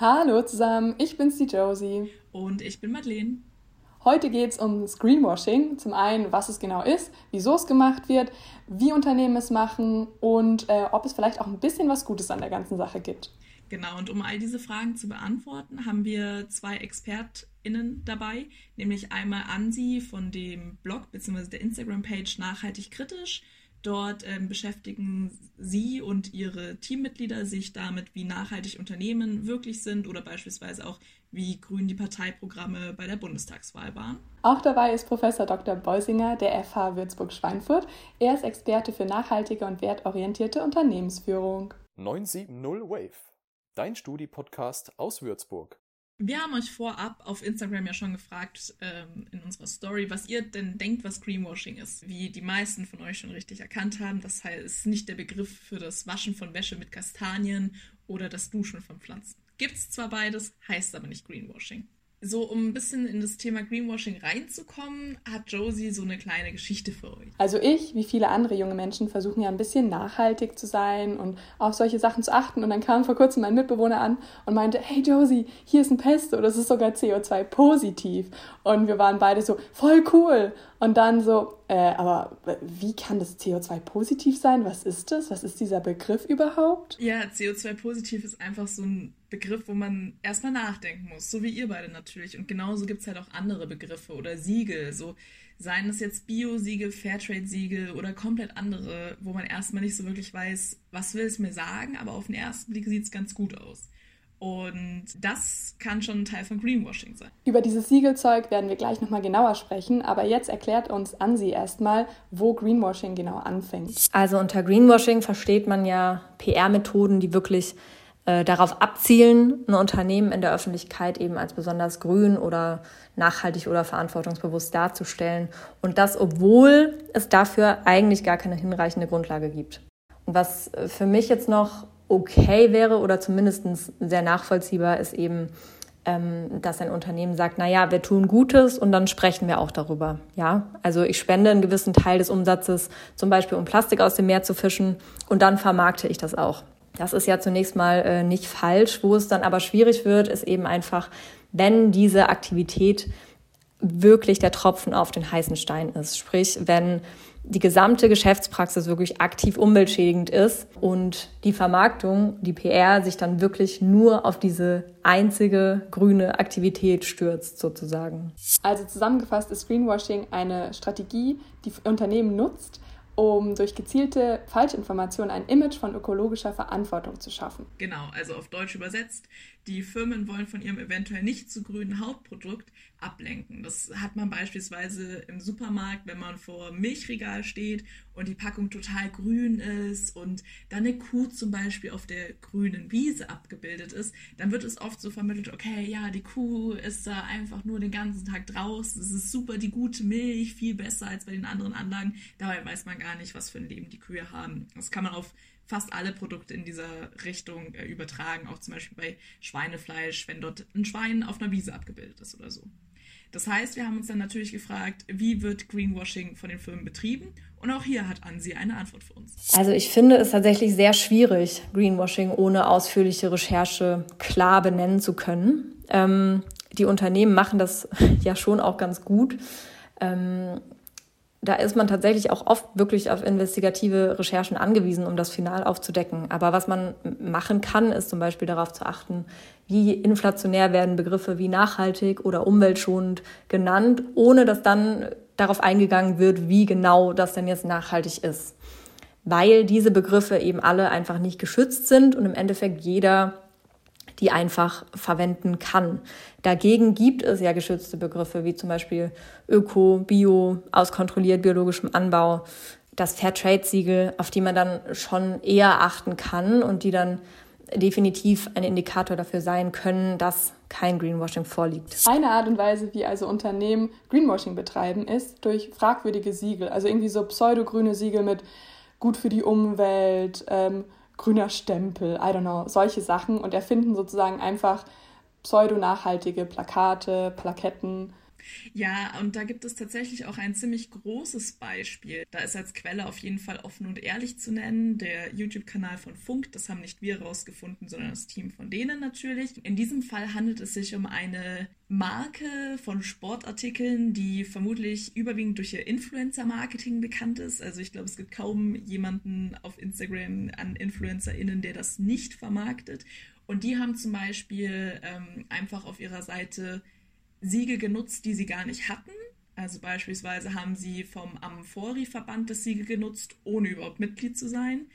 Hallo zusammen, ich bin's die Josie. Und ich bin Madeleine. Heute geht es um Greenwashing. Zum einen, was es genau ist, wieso es gemacht wird, wie Unternehmen es machen und äh, ob es vielleicht auch ein bisschen was Gutes an der ganzen Sache gibt. Genau, und um all diese Fragen zu beantworten, haben wir zwei ExpertInnen dabei, nämlich einmal Ansi von dem Blog bzw. der Instagram-Page Nachhaltig Kritisch Dort ähm, beschäftigen Sie und Ihre Teammitglieder sich damit, wie nachhaltig Unternehmen wirklich sind oder beispielsweise auch, wie grün die Parteiprogramme bei der Bundestagswahl waren. Auch dabei ist Professor Dr. Beusinger der FH Würzburg-Schweinfurt. Er ist Experte für nachhaltige und wertorientierte Unternehmensführung. 970 Wave, dein Studi-Podcast aus Würzburg. Wir haben euch vorab auf Instagram ja schon gefragt ähm, in unserer Story, was ihr denn denkt, was Greenwashing ist. Wie die meisten von euch schon richtig erkannt haben, das heißt nicht der Begriff für das Waschen von Wäsche mit Kastanien oder das Duschen von Pflanzen. Gibt's zwar beides, heißt aber nicht Greenwashing so um ein bisschen in das Thema Greenwashing reinzukommen, hat Josie so eine kleine Geschichte für euch. Also ich, wie viele andere junge Menschen, versuchen ja ein bisschen nachhaltig zu sein und auf solche Sachen zu achten. Und dann kam vor kurzem mein Mitbewohner an und meinte, hey Josie, hier ist ein Pesto, das ist sogar CO2 positiv. Und wir waren beide so, voll cool. Und dann so, äh, aber wie kann das CO2 positiv sein? Was ist das? Was ist dieser Begriff überhaupt? Ja, CO2 positiv ist einfach so ein Begriff, wo man erstmal nachdenken muss, so wie ihr beide natürlich. Und genauso gibt es halt auch andere Begriffe oder Siegel, so seien es jetzt Bio-Siegel, Fairtrade-Siegel oder komplett andere, wo man erstmal nicht so wirklich weiß, was will es mir sagen, aber auf den ersten Blick sieht es ganz gut aus. Und das kann schon ein Teil von Greenwashing sein. Über dieses Siegelzeug werden wir gleich nochmal genauer sprechen, aber jetzt erklärt uns Ansi erstmal, wo Greenwashing genau anfängt. Also unter Greenwashing versteht man ja PR-Methoden, die wirklich äh, darauf abzielen, ein Unternehmen in der Öffentlichkeit eben als besonders grün oder nachhaltig oder verantwortungsbewusst darzustellen. Und das, obwohl es dafür eigentlich gar keine hinreichende Grundlage gibt. Und was äh, für mich jetzt noch okay wäre oder zumindest sehr nachvollziehbar ist eben, ähm, dass ein Unternehmen sagt, na ja, wir tun Gutes und dann sprechen wir auch darüber. Ja, also ich spende einen gewissen Teil des Umsatzes, zum Beispiel um Plastik aus dem Meer zu fischen und dann vermarkte ich das auch. Das ist ja zunächst mal äh, nicht falsch. Wo es dann aber schwierig wird, ist eben einfach, wenn diese Aktivität wirklich der Tropfen auf den heißen Stein ist. Sprich, wenn die gesamte Geschäftspraxis wirklich aktiv umweltschädigend ist und die Vermarktung, die PR sich dann wirklich nur auf diese einzige grüne Aktivität stürzt sozusagen. Also zusammengefasst ist Greenwashing eine Strategie, die Unternehmen nutzt, um durch gezielte Falschinformationen ein Image von ökologischer Verantwortung zu schaffen. Genau, also auf Deutsch übersetzt, die Firmen wollen von ihrem eventuell nicht zu grünen Hauptprodukt ablenken. Das hat man beispielsweise im Supermarkt, wenn man vor Milchregal steht und die Packung total grün ist und dann eine Kuh zum Beispiel auf der grünen Wiese abgebildet ist, dann wird es oft so vermittelt, okay, ja, die Kuh ist da einfach nur den ganzen Tag draußen, es ist super die gute Milch, viel besser als bei den anderen Anlagen. Dabei weiß man gar nicht, was für ein Leben die Kühe haben. Das kann man auf fast alle Produkte in dieser Richtung äh, übertragen, auch zum Beispiel bei Schweinefleisch, wenn dort ein Schwein auf einer Wiese abgebildet ist oder so. Das heißt, wir haben uns dann natürlich gefragt, wie wird Greenwashing von den Firmen betrieben? Und auch hier hat Ansi eine Antwort für uns. Also ich finde es tatsächlich sehr schwierig, Greenwashing ohne ausführliche Recherche klar benennen zu können. Ähm, die Unternehmen machen das ja schon auch ganz gut. Ähm, da ist man tatsächlich auch oft wirklich auf investigative Recherchen angewiesen, um das Final aufzudecken. Aber was man machen kann, ist zum Beispiel darauf zu achten, wie inflationär werden Begriffe wie nachhaltig oder umweltschonend genannt, ohne dass dann darauf eingegangen wird, wie genau das denn jetzt nachhaltig ist. Weil diese Begriffe eben alle einfach nicht geschützt sind und im Endeffekt jeder die einfach verwenden kann. Dagegen gibt es ja geschützte Begriffe wie zum Beispiel Öko, Bio, aus kontrolliert biologischem Anbau, das Fairtrade-Siegel, auf die man dann schon eher achten kann und die dann definitiv ein Indikator dafür sein können, dass kein Greenwashing vorliegt. Eine Art und Weise, wie also Unternehmen Greenwashing betreiben, ist durch fragwürdige Siegel. Also irgendwie so pseudogrüne Siegel mit gut für die Umwelt, ähm, grüner Stempel, I don't know, solche Sachen und erfinden sozusagen einfach pseudo-nachhaltige Plakate, Plaketten. Ja, und da gibt es tatsächlich auch ein ziemlich großes Beispiel. Da ist als Quelle auf jeden Fall offen und ehrlich zu nennen, der YouTube-Kanal von Funk. Das haben nicht wir rausgefunden, sondern das Team von denen natürlich. In diesem Fall handelt es sich um eine Marke von Sportartikeln, die vermutlich überwiegend durch ihr Influencer-Marketing bekannt ist. Also ich glaube, es gibt kaum jemanden auf Instagram an InfluencerInnen, der das nicht vermarktet. Und die haben zum Beispiel ähm, einfach auf ihrer Seite Siegel genutzt, die sie gar nicht hatten. Also beispielsweise haben sie vom Amphori-Verband das Siegel genutzt, ohne überhaupt Mitglied zu sein.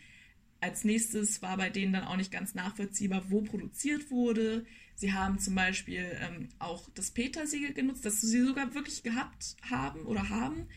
Als nächstes war bei denen dann auch nicht ganz nachvollziehbar, wo produziert wurde. Sie haben zum Beispiel ähm, auch das Peter-Siegel genutzt, das sie sogar wirklich gehabt haben oder haben.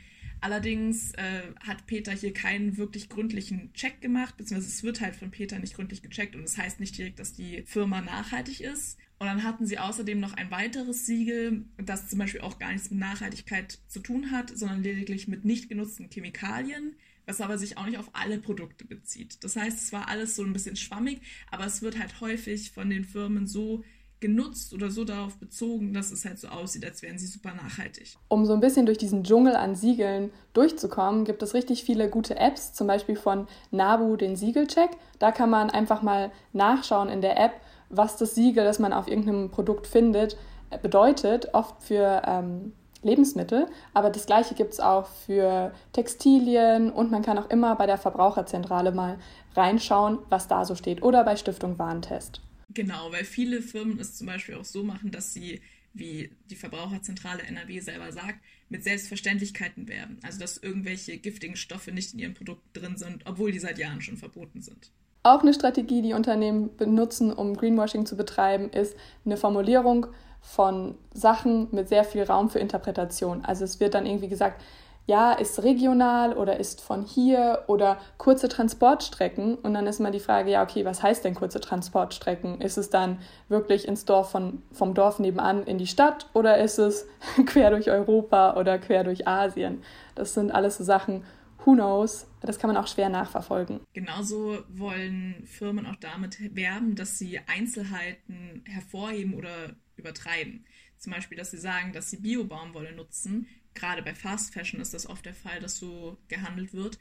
Allerdings äh, hat Peter hier keinen wirklich gründlichen Check gemacht, beziehungsweise es wird halt von Peter nicht gründlich gecheckt und das heißt nicht direkt, dass die Firma nachhaltig ist. Und dann hatten sie außerdem noch ein weiteres Siegel, das zum Beispiel auch gar nichts mit Nachhaltigkeit zu tun hat, sondern lediglich mit nicht genutzten Chemikalien, was aber sich auch nicht auf alle Produkte bezieht. Das heißt, es war alles so ein bisschen schwammig, aber es wird halt häufig von den Firmen so genutzt oder so darauf bezogen, dass es halt so aussieht, als wären sie super nachhaltig. Um so ein bisschen durch diesen Dschungel an Siegeln durchzukommen, gibt es richtig viele gute Apps, zum Beispiel von Nabu den Siegelcheck. Da kann man einfach mal nachschauen in der App, was das Siegel, das man auf irgendeinem Produkt findet, bedeutet, oft für ähm, Lebensmittel. Aber das gleiche gibt es auch für Textilien und man kann auch immer bei der Verbraucherzentrale mal reinschauen, was da so steht oder bei Stiftung Warentest. Genau, weil viele Firmen es zum Beispiel auch so machen, dass sie, wie die Verbraucherzentrale NRW selber sagt, mit Selbstverständlichkeiten werben. Also dass irgendwelche giftigen Stoffe nicht in ihrem Produkt drin sind, obwohl die seit Jahren schon verboten sind. Auch eine Strategie, die Unternehmen benutzen, um Greenwashing zu betreiben, ist eine Formulierung von Sachen mit sehr viel Raum für Interpretation. Also es wird dann irgendwie gesagt, ja, ist regional oder ist von hier oder kurze Transportstrecken. Und dann ist immer die Frage, ja, okay, was heißt denn kurze Transportstrecken? Ist es dann wirklich ins Dorf von, vom Dorf nebenan in die Stadt oder ist es quer durch Europa oder quer durch Asien? Das sind alles so Sachen, who knows, das kann man auch schwer nachverfolgen. Genauso wollen Firmen auch damit werben, dass sie Einzelheiten hervorheben oder übertreiben. Zum Beispiel, dass sie sagen, dass sie Bio-Baumwolle nutzen. Gerade bei Fast Fashion ist das oft der Fall, dass so gehandelt wird.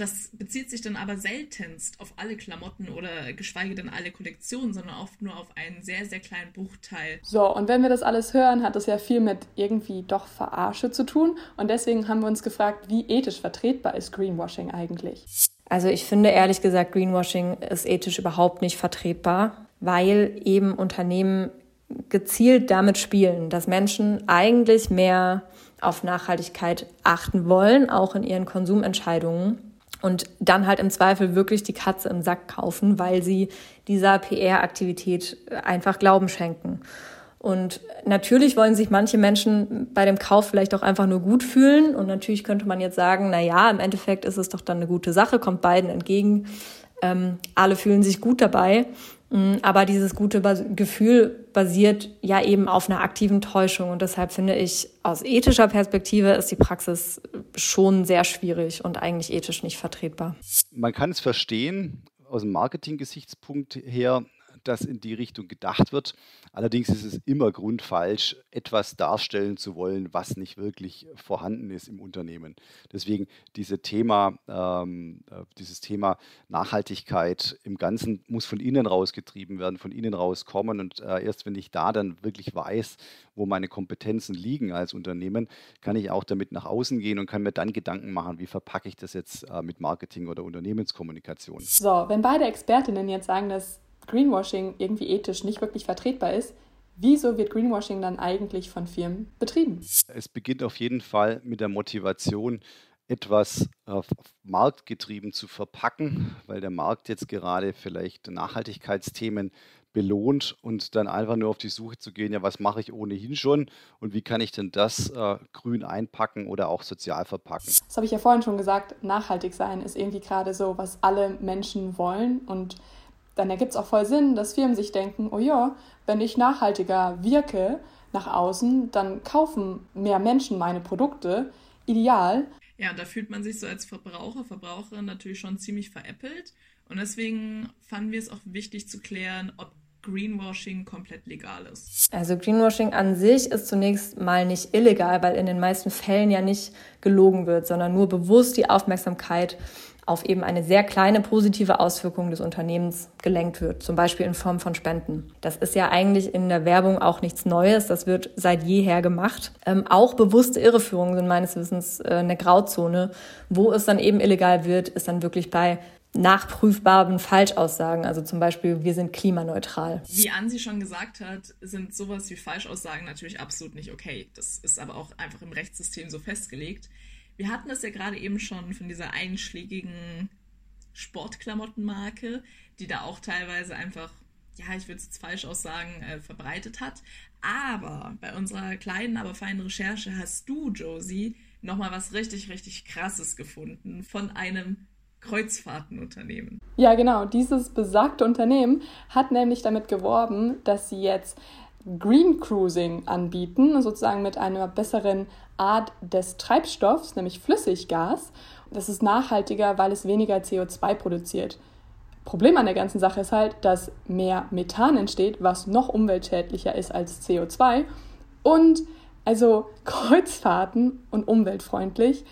Das bezieht sich dann aber seltenst auf alle Klamotten oder geschweige denn alle Kollektionen, sondern oft nur auf einen sehr, sehr kleinen Bruchteil. So, und wenn wir das alles hören, hat das ja viel mit irgendwie doch Verarsche zu tun. Und deswegen haben wir uns gefragt, wie ethisch vertretbar ist Greenwashing eigentlich? Also ich finde ehrlich gesagt, Greenwashing ist ethisch überhaupt nicht vertretbar, weil eben Unternehmen gezielt damit spielen, dass Menschen eigentlich mehr auf Nachhaltigkeit achten wollen, auch in ihren Konsumentscheidungen und dann halt im Zweifel wirklich die Katze im Sack kaufen, weil sie dieser PR-Aktivität einfach Glauben schenken. Und natürlich wollen sich manche Menschen bei dem Kauf vielleicht auch einfach nur gut fühlen. Und natürlich könnte man jetzt sagen, na ja, im Endeffekt ist es doch dann eine gute Sache, kommt beiden entgegen. Ähm, alle fühlen sich gut dabei. Mm, aber dieses gute Gefühl basiert ja eben auf einer aktiven Täuschung. Und deshalb finde ich, aus ethischer Perspektive ist die Praxis schon sehr schwierig und eigentlich ethisch nicht vertretbar. Man kann es verstehen, aus dem Marketing-Gesichtspunkt her, dass in die Richtung gedacht wird. Allerdings ist es immer grundfalsch, etwas darstellen zu wollen, was nicht wirklich vorhanden ist im Unternehmen. Deswegen diese Thema, ähm, äh, dieses Thema Nachhaltigkeit im Ganzen muss von innen rausgetrieben werden, von innen rauskommen. Und äh, erst wenn ich da dann wirklich weiß, wo meine Kompetenzen liegen als Unternehmen, kann ich auch damit nach außen gehen und kann mir dann Gedanken machen, wie verpacke ich das jetzt äh, mit Marketing oder Unternehmenskommunikation. So, wenn beide Expertinnen jetzt sagen, dass Greenwashing irgendwie ethisch nicht wirklich vertretbar ist, wieso wird Greenwashing dann eigentlich von Firmen betrieben? Es beginnt auf jeden Fall mit der Motivation, etwas äh, marktgetrieben zu verpacken, weil der Markt jetzt gerade vielleicht Nachhaltigkeitsthemen belohnt und dann einfach nur auf die Suche zu gehen, ja, was mache ich ohnehin schon und wie kann ich denn das äh, grün einpacken oder auch sozial verpacken? Das habe ich ja vorhin schon gesagt, nachhaltig sein ist irgendwie gerade so, was alle Menschen wollen und dann ergibt es auch voll Sinn, dass Firmen sich denken, oh ja, wenn ich nachhaltiger wirke nach außen, dann kaufen mehr Menschen meine Produkte. Ideal. Ja, da fühlt man sich so als Verbraucher, Verbraucherin natürlich schon ziemlich veräppelt. Und deswegen fanden wir es auch wichtig zu klären, ob Greenwashing komplett legal ist? Also Greenwashing an sich ist zunächst mal nicht illegal, weil in den meisten Fällen ja nicht gelogen wird, sondern nur bewusst die Aufmerksamkeit auf eben eine sehr kleine positive Auswirkung des Unternehmens gelenkt wird, zum Beispiel in Form von Spenden. Das ist ja eigentlich in der Werbung auch nichts Neues, das wird seit jeher gemacht. Ähm, auch bewusste Irreführungen sind meines Wissens äh, eine Grauzone. Wo es dann eben illegal wird, ist dann wirklich bei nachprüfbaren Falschaussagen, also zum Beispiel, wir sind klimaneutral. Wie Ansi schon gesagt hat, sind sowas wie Falschaussagen natürlich absolut nicht okay. Das ist aber auch einfach im Rechtssystem so festgelegt. Wir hatten es ja gerade eben schon von dieser einschlägigen Sportklamottenmarke, die da auch teilweise einfach, ja, ich würde es jetzt falsch aussagen, äh, verbreitet hat. Aber bei unserer kleinen, aber feinen Recherche hast du, Josie, nochmal was richtig, richtig Krasses gefunden von einem Kreuzfahrtenunternehmen. Ja, genau. Dieses besagte Unternehmen hat nämlich damit geworben, dass sie jetzt Green Cruising anbieten, sozusagen mit einer besseren Art des Treibstoffs, nämlich Flüssiggas. Das ist nachhaltiger, weil es weniger CO2 produziert. Problem an der ganzen Sache ist halt, dass mehr Methan entsteht, was noch umweltschädlicher ist als CO2. Und also Kreuzfahrten und umweltfreundlich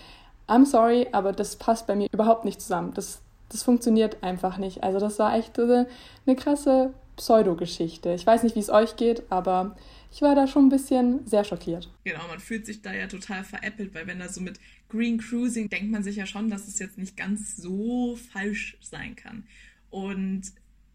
I'm sorry, aber das passt bei mir überhaupt nicht zusammen. Das, das funktioniert einfach nicht. Also das war echt eine, eine krasse Pseudogeschichte. Ich weiß nicht, wie es euch geht, aber ich war da schon ein bisschen sehr schockiert. Genau, man fühlt sich da ja total veräppelt, weil wenn da so mit Green Cruising denkt man sich ja schon, dass es jetzt nicht ganz so falsch sein kann. Und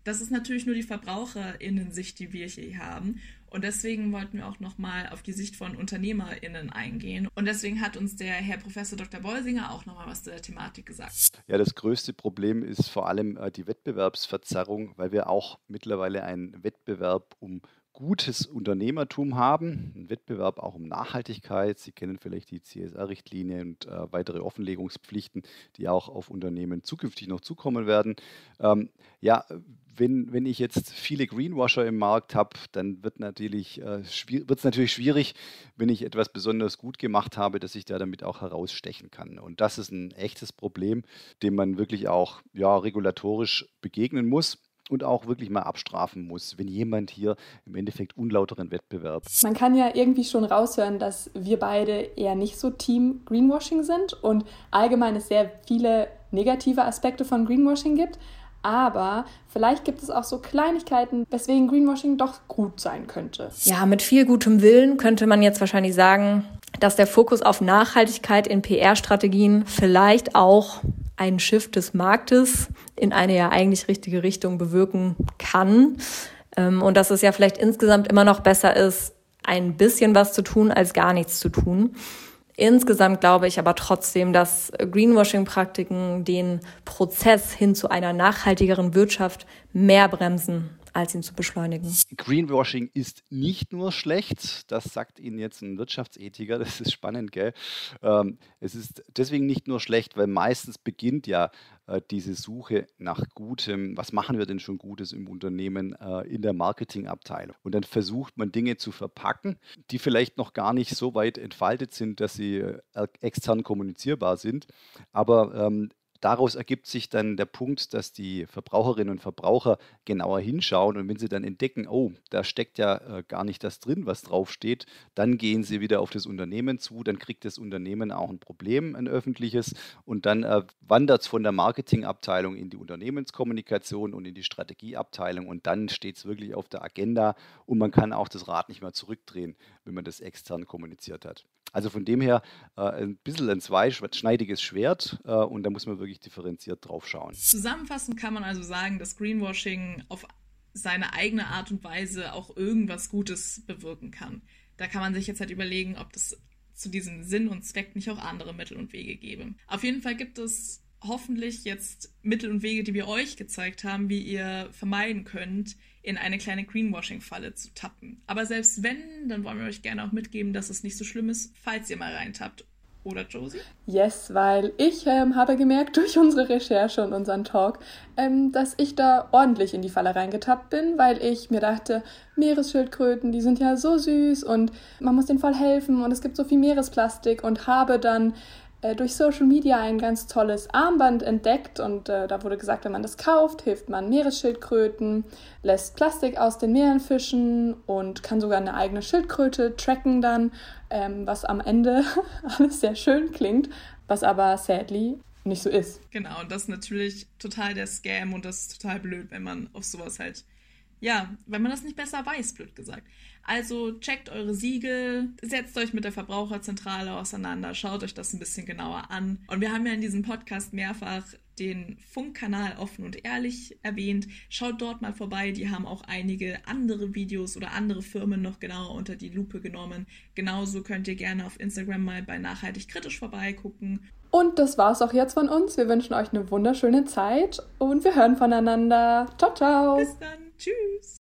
das ist natürlich nur die VerbraucherInnen-Sicht, die wir hier haben. Und deswegen wollten wir auch nochmal auf die Sicht von UnternehmerInnen eingehen. Und deswegen hat uns der Herr Professor Dr. Bolsinger auch nochmal was zu der Thematik gesagt. Ja, das größte Problem ist vor allem äh, die Wettbewerbsverzerrung, weil wir auch mittlerweile einen Wettbewerb um gutes Unternehmertum haben, einen Wettbewerb auch um Nachhaltigkeit. Sie kennen vielleicht die CSR-Richtlinie und äh, weitere Offenlegungspflichten, die auch auf Unternehmen zukünftig noch zukommen werden. Ähm, ja, wenn, wenn ich jetzt viele Greenwasher im Markt habe, dann wird natürlich, äh, es natürlich schwierig, wenn ich etwas besonders gut gemacht habe, dass ich da damit auch herausstechen kann. Und das ist ein echtes Problem, dem man wirklich auch ja, regulatorisch begegnen muss und auch wirklich mal abstrafen muss, wenn jemand hier im Endeffekt unlauteren Wettbewerb. Man kann ja irgendwie schon raushören, dass wir beide eher nicht so Team Greenwashing sind und allgemein es sehr viele negative Aspekte von Greenwashing gibt. Aber vielleicht gibt es auch so Kleinigkeiten, weswegen Greenwashing doch gut sein könnte. Ja, mit viel gutem Willen könnte man jetzt wahrscheinlich sagen, dass der Fokus auf Nachhaltigkeit in PR-Strategien vielleicht auch ein Shift des Marktes in eine ja eigentlich richtige Richtung bewirken kann. Ähm, und dass es ja vielleicht insgesamt immer noch besser ist, ein bisschen was zu tun, als gar nichts zu tun. Insgesamt glaube ich aber trotzdem, dass Greenwashing-Praktiken den Prozess hin zu einer nachhaltigeren Wirtschaft mehr bremsen als ihn zu beschleunigen. Greenwashing ist nicht nur schlecht, das sagt Ihnen jetzt ein Wirtschaftsethiker, das ist spannend, gell? Ähm, es ist deswegen nicht nur schlecht, weil meistens beginnt ja äh, diese Suche nach Gutem, was machen wir denn schon Gutes im Unternehmen äh, in der Marketingabteilung. Und dann versucht man Dinge zu verpacken, die vielleicht noch gar nicht so weit entfaltet sind, dass sie äh, extern kommunizierbar sind. Aber ähm, daraus ergibt sich dann der Punkt, dass die Verbraucherinnen und Verbraucher genauer hinschauen und wenn sie dann entdecken, oh, da steckt ja äh, gar nicht das drin, was draufsteht, dann gehen sie wieder auf das Unternehmen zu, dann kriegt das Unternehmen auch ein Problem, ein öffentliches und dann äh, wandert es von der Marketingabteilung in die Unternehmenskommunikation und in die Strategieabteilung und dann steht es wirklich auf der Agenda und man kann auch das Rad nicht mehr zurückdrehen, wenn man das extern kommuniziert hat. Also von dem her äh, ein bisschen ein zweischneidiges Schwert äh, und da muss man wirklich differenziert drauf schauen. Zusammenfassend kann man also sagen, dass Greenwashing auf seine eigene Art und Weise auch irgendwas Gutes bewirken kann. Da kann man sich jetzt halt überlegen, ob das zu diesem Sinn und Zweck nicht auch andere Mittel und Wege gäbe. Auf jeden Fall gibt es hoffentlich jetzt Mittel und Wege, die wir euch gezeigt haben, wie ihr vermeiden könnt, in eine kleine Greenwashing-Falle zu tappen. Aber selbst wenn, dann wollen wir euch gerne auch mitgeben, dass es nicht so schlimm ist, falls ihr mal reintappt. Oder Josie? Yes, weil ich ähm, habe gemerkt durch unsere Recherche und unseren Talk, ähm, dass ich da ordentlich in die Falle reingetappt bin, weil ich mir dachte, Meeresschildkröten, die sind ja so süß und man muss denen voll helfen und es gibt so viel Meeresplastik und habe dann äh, durch Social Media ein ganz tolles Armband entdeckt und äh, da wurde gesagt, wenn man das kauft, hilft man Meeresschildkröten, lässt Plastik aus den Meeren fischen und kann sogar eine eigene Schildkröte tracken dann, ähm, was am Ende alles sehr schön klingt, was aber sadly nicht so ist. Genau, und das ist natürlich total der Scam und das ist total blöd, wenn man auf sowas halt, ja, wenn man das nicht besser weiß, blöd gesagt. Also checkt eure Siegel, setzt euch mit der Verbraucherzentrale auseinander, schaut euch das ein bisschen genauer an. Und wir haben ja in diesem Podcast mehrfach den Funkkanal offen und ehrlich erwähnt. Schaut dort mal vorbei, die haben auch einige andere Videos oder andere Firmen noch genauer unter die Lupe genommen. Genauso könnt ihr gerne auf Instagram mal bei Nachhaltig Kritisch vorbeigucken. Und das war's auch jetzt von uns. Wir wünschen euch eine wunderschöne Zeit und wir hören voneinander. Ciao, ciao. Bis dann. Tschüss.